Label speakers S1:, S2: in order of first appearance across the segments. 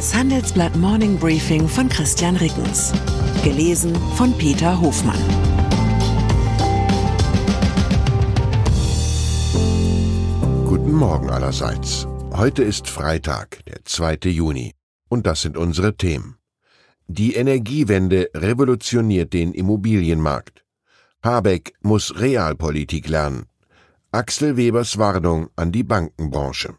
S1: Das Handelsblatt Morning Briefing von Christian Rickens. Gelesen von Peter Hofmann.
S2: Guten Morgen allerseits. Heute ist Freitag, der 2. Juni. Und das sind unsere Themen. Die Energiewende revolutioniert den Immobilienmarkt. Habeck muss Realpolitik lernen. Axel Webers Warnung an die Bankenbranche.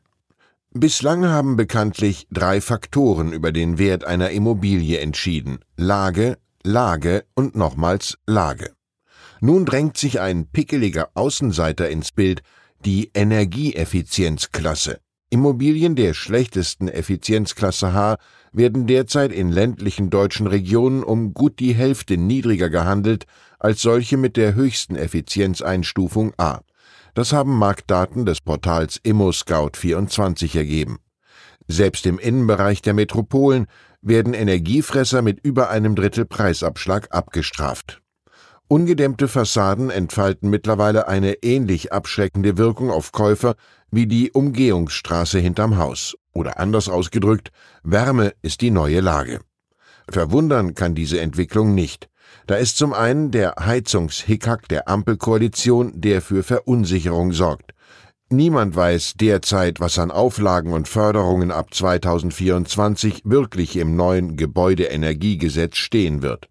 S2: Bislang haben bekanntlich drei Faktoren über den Wert einer Immobilie entschieden Lage, Lage und nochmals Lage. Nun drängt sich ein pickeliger Außenseiter ins Bild, die Energieeffizienzklasse. Immobilien der schlechtesten Effizienzklasse H werden derzeit in ländlichen deutschen Regionen um gut die Hälfte niedriger gehandelt als solche mit der höchsten Effizienzeinstufung A. Das haben Marktdaten des Portals ImmoScout24 ergeben. Selbst im Innenbereich der Metropolen werden Energiefresser mit über einem Drittel Preisabschlag abgestraft. Ungedämmte Fassaden entfalten mittlerweile eine ähnlich abschreckende Wirkung auf Käufer wie die Umgehungsstraße hinterm Haus. Oder anders ausgedrückt, Wärme ist die neue Lage. Verwundern kann diese Entwicklung nicht. Da ist zum einen der Heizungshickhack der Ampelkoalition, der für Verunsicherung sorgt. Niemand weiß derzeit, was an Auflagen und Förderungen ab 2024 wirklich im neuen Gebäudeenergiegesetz stehen wird.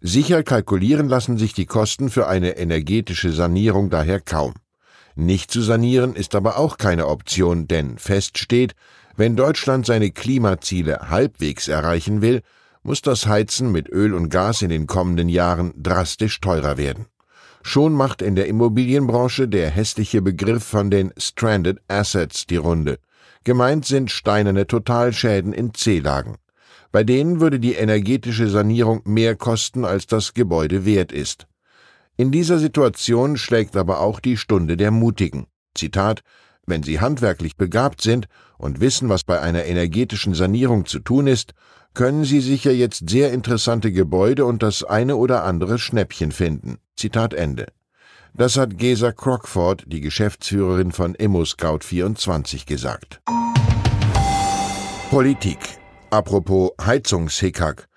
S2: Sicher kalkulieren lassen sich die Kosten für eine energetische Sanierung daher kaum. Nicht zu sanieren ist aber auch keine Option, denn fest steht, wenn Deutschland seine Klimaziele halbwegs erreichen will, muss das Heizen mit Öl und Gas in den kommenden Jahren drastisch teurer werden. Schon macht in der Immobilienbranche der hässliche Begriff von den Stranded Assets die Runde. Gemeint sind steinerne Totalschäden in C-Lagen. Bei denen würde die energetische Sanierung mehr kosten, als das Gebäude wert ist. In dieser Situation schlägt aber auch die Stunde der Mutigen. Zitat Wenn Sie handwerklich begabt sind und wissen, was bei einer energetischen Sanierung zu tun ist, können Sie sicher jetzt sehr interessante Gebäude und das eine oder andere Schnäppchen finden. Zitat Ende. Das hat Gesa Crockford, die Geschäftsführerin von ImmoScout24, gesagt. Politik. Apropos Heizungshickhack.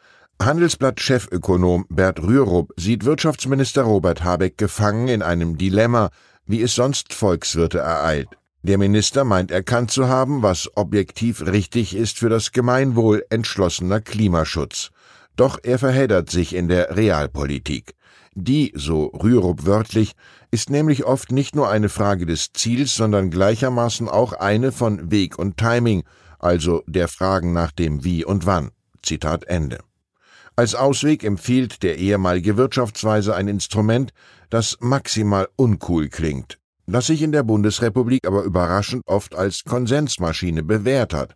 S2: Handelsblatt-Chefökonom Bert Rührup sieht Wirtschaftsminister Robert Habeck gefangen in einem Dilemma, wie es sonst Volkswirte ereilt. Der Minister meint erkannt zu haben, was objektiv richtig ist für das Gemeinwohl entschlossener Klimaschutz. Doch er verheddert sich in der Realpolitik. Die, so Rürup wörtlich, ist nämlich oft nicht nur eine Frage des Ziels, sondern gleichermaßen auch eine von Weg und Timing, also der Fragen nach dem Wie und Wann. Zitat Ende. Als Ausweg empfiehlt der ehemalige Wirtschaftsweise ein Instrument, das maximal uncool klingt, das sich in der Bundesrepublik aber überraschend oft als Konsensmaschine bewährt hat.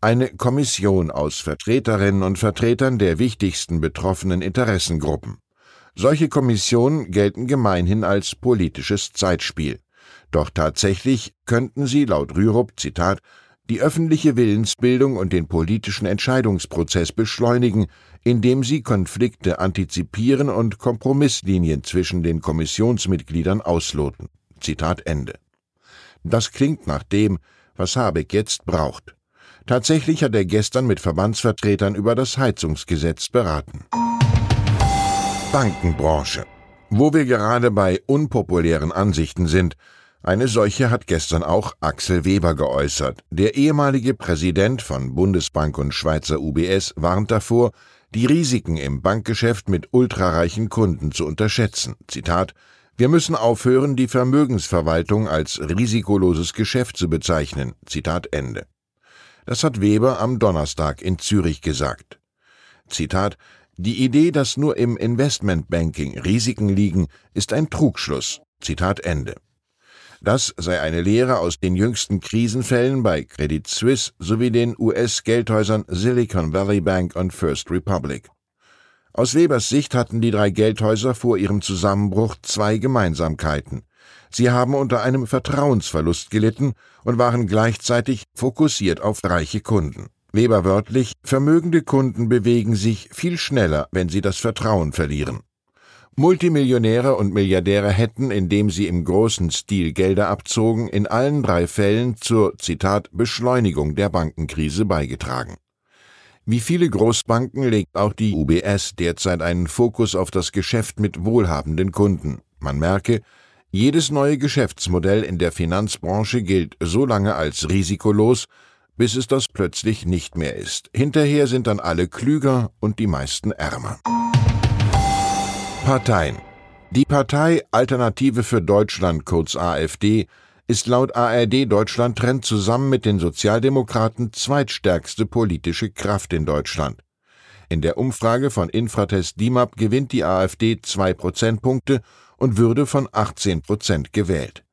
S2: Eine Kommission aus Vertreterinnen und Vertretern der wichtigsten betroffenen Interessengruppen. Solche Kommissionen gelten gemeinhin als politisches Zeitspiel. Doch tatsächlich könnten sie laut Rürup, Zitat, die öffentliche Willensbildung und den politischen Entscheidungsprozess beschleunigen, indem sie Konflikte antizipieren und Kompromisslinien zwischen den Kommissionsmitgliedern ausloten. Zitat Ende. Das klingt nach dem, was Habeck jetzt braucht. Tatsächlich hat er gestern mit Verbandsvertretern über das Heizungsgesetz beraten. Bankenbranche. Wo wir gerade bei unpopulären Ansichten sind, eine solche hat gestern auch Axel Weber geäußert. Der ehemalige Präsident von Bundesbank und Schweizer UBS warnt davor, die Risiken im Bankgeschäft mit ultrareichen Kunden zu unterschätzen. Zitat wir müssen aufhören, die Vermögensverwaltung als risikoloses Geschäft zu bezeichnen. Zitat Ende. Das hat Weber am Donnerstag in Zürich gesagt. Zitat Die Idee, dass nur im Investmentbanking Risiken liegen, ist ein Trugschluss. Zitat Ende. Das sei eine Lehre aus den jüngsten Krisenfällen bei Credit Suisse sowie den US-Geldhäusern Silicon Valley Bank und First Republic. Aus Webers Sicht hatten die drei Geldhäuser vor ihrem Zusammenbruch zwei Gemeinsamkeiten. Sie haben unter einem Vertrauensverlust gelitten und waren gleichzeitig fokussiert auf reiche Kunden. Weber wörtlich, vermögende Kunden bewegen sich viel schneller, wenn sie das Vertrauen verlieren. Multimillionäre und Milliardäre hätten, indem sie im großen Stil Gelder abzogen, in allen drei Fällen zur Zitat Beschleunigung der Bankenkrise beigetragen. Wie viele Großbanken legt auch die UBS derzeit einen Fokus auf das Geschäft mit wohlhabenden Kunden. Man merke, jedes neue Geschäftsmodell in der Finanzbranche gilt so lange als risikolos, bis es das plötzlich nicht mehr ist. Hinterher sind dann alle klüger und die meisten ärmer. Parteien Die Partei Alternative für Deutschland, kurz AfD, ist laut ARD Deutschland Trend zusammen mit den Sozialdemokraten zweitstärkste politische Kraft in Deutschland. In der Umfrage von Infratest DIMAP gewinnt die AfD zwei Prozentpunkte und würde von 18 Prozent gewählt.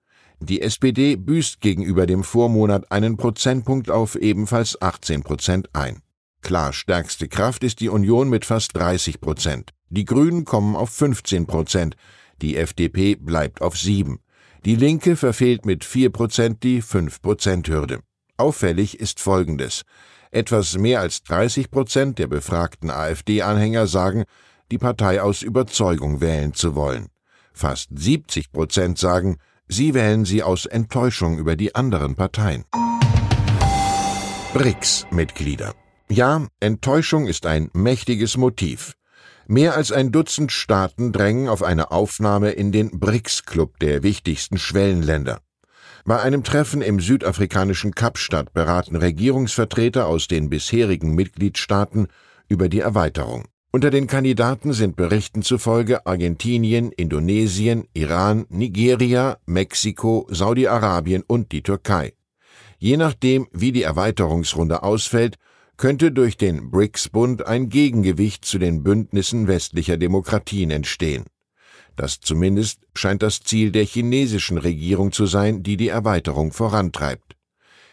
S2: Die SPD büßt gegenüber dem Vormonat einen Prozentpunkt auf ebenfalls 18 Prozent ein. Klar stärkste Kraft ist die Union mit fast 30 Prozent. Die Grünen kommen auf 15 Prozent. Die FDP bleibt auf 7. Die Linke verfehlt mit 4 Prozent die 5 Prozent Hürde. Auffällig ist Folgendes. Etwas mehr als 30 Prozent der befragten AfD-Anhänger sagen, die Partei aus Überzeugung wählen zu wollen. Fast 70 Prozent sagen, Sie wählen sie aus Enttäuschung über die anderen Parteien. BRICS-Mitglieder. Ja, Enttäuschung ist ein mächtiges Motiv. Mehr als ein Dutzend Staaten drängen auf eine Aufnahme in den BRICS-Club der wichtigsten Schwellenländer. Bei einem Treffen im südafrikanischen Kapstadt beraten Regierungsvertreter aus den bisherigen Mitgliedstaaten über die Erweiterung. Unter den Kandidaten sind Berichten zufolge Argentinien, Indonesien, Iran, Nigeria, Mexiko, Saudi-Arabien und die Türkei. Je nachdem, wie die Erweiterungsrunde ausfällt, könnte durch den BRICS-Bund ein Gegengewicht zu den Bündnissen westlicher Demokratien entstehen. Das zumindest scheint das Ziel der chinesischen Regierung zu sein, die die Erweiterung vorantreibt.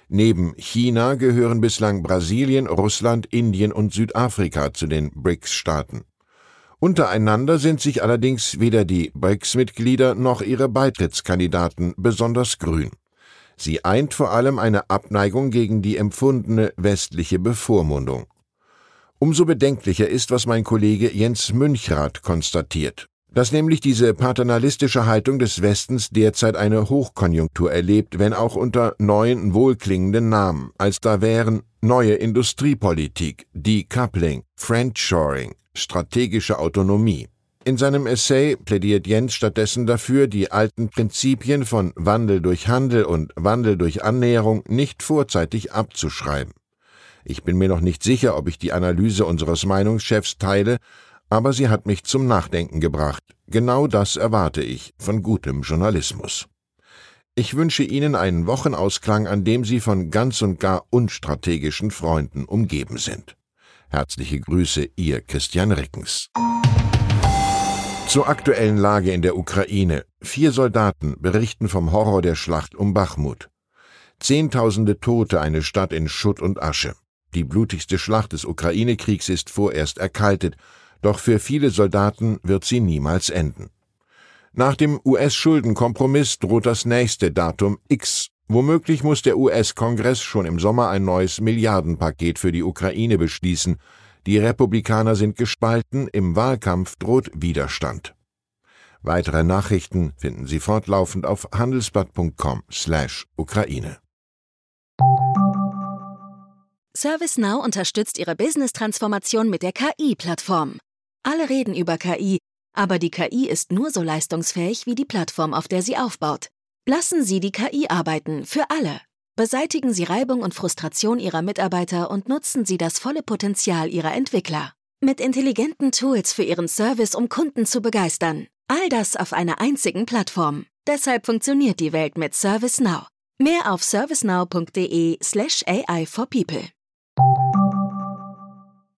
S2: Neben China gehören bislang Brasilien, Russland, Indien und Südafrika zu den BRICS-Staaten. Untereinander sind sich allerdings weder die BRICS-Mitglieder noch ihre Beitrittskandidaten besonders grün. Sie eint vor allem eine Abneigung gegen die empfundene westliche Bevormundung. Umso bedenklicher ist, was mein Kollege Jens Münchrath konstatiert dass nämlich diese paternalistische Haltung des Westens derzeit eine Hochkonjunktur erlebt, wenn auch unter neuen wohlklingenden Namen, als da wären neue Industriepolitik, Decoupling, Friendshoring, strategische Autonomie. In seinem Essay plädiert Jens stattdessen dafür, die alten Prinzipien von Wandel durch Handel und Wandel durch Annäherung nicht vorzeitig abzuschreiben. Ich bin mir noch nicht sicher, ob ich die Analyse unseres Meinungschefs teile, aber sie hat mich zum Nachdenken gebracht. Genau das erwarte ich von gutem Journalismus. Ich wünsche Ihnen einen Wochenausklang, an dem Sie von ganz und gar unstrategischen Freunden umgeben sind. Herzliche Grüße, Ihr Christian Rickens. Zur aktuellen Lage in der Ukraine. Vier Soldaten berichten vom Horror der Schlacht um Bachmut. Zehntausende Tote, eine Stadt in Schutt und Asche. Die blutigste Schlacht des Ukraine-Kriegs ist vorerst erkaltet doch für viele Soldaten wird sie niemals enden. Nach dem US-Schuldenkompromiss droht das nächste Datum X. Womöglich muss der US-Kongress schon im Sommer ein neues Milliardenpaket für die Ukraine beschließen. Die Republikaner sind gespalten, im Wahlkampf droht Widerstand. Weitere Nachrichten finden Sie fortlaufend auf handelsblatt.com/Ukraine.
S3: ServiceNow unterstützt Ihre Business-Transformation mit der KI-Plattform. Alle reden über KI, aber die KI ist nur so leistungsfähig wie die Plattform, auf der sie aufbaut. Lassen Sie die KI arbeiten, für alle. Beseitigen Sie Reibung und Frustration Ihrer Mitarbeiter und nutzen Sie das volle Potenzial Ihrer Entwickler. Mit intelligenten Tools für Ihren Service, um Kunden zu begeistern. All das auf einer einzigen Plattform. Deshalb funktioniert die Welt mit ServiceNow. Mehr auf servicenow.de/slash AI for People.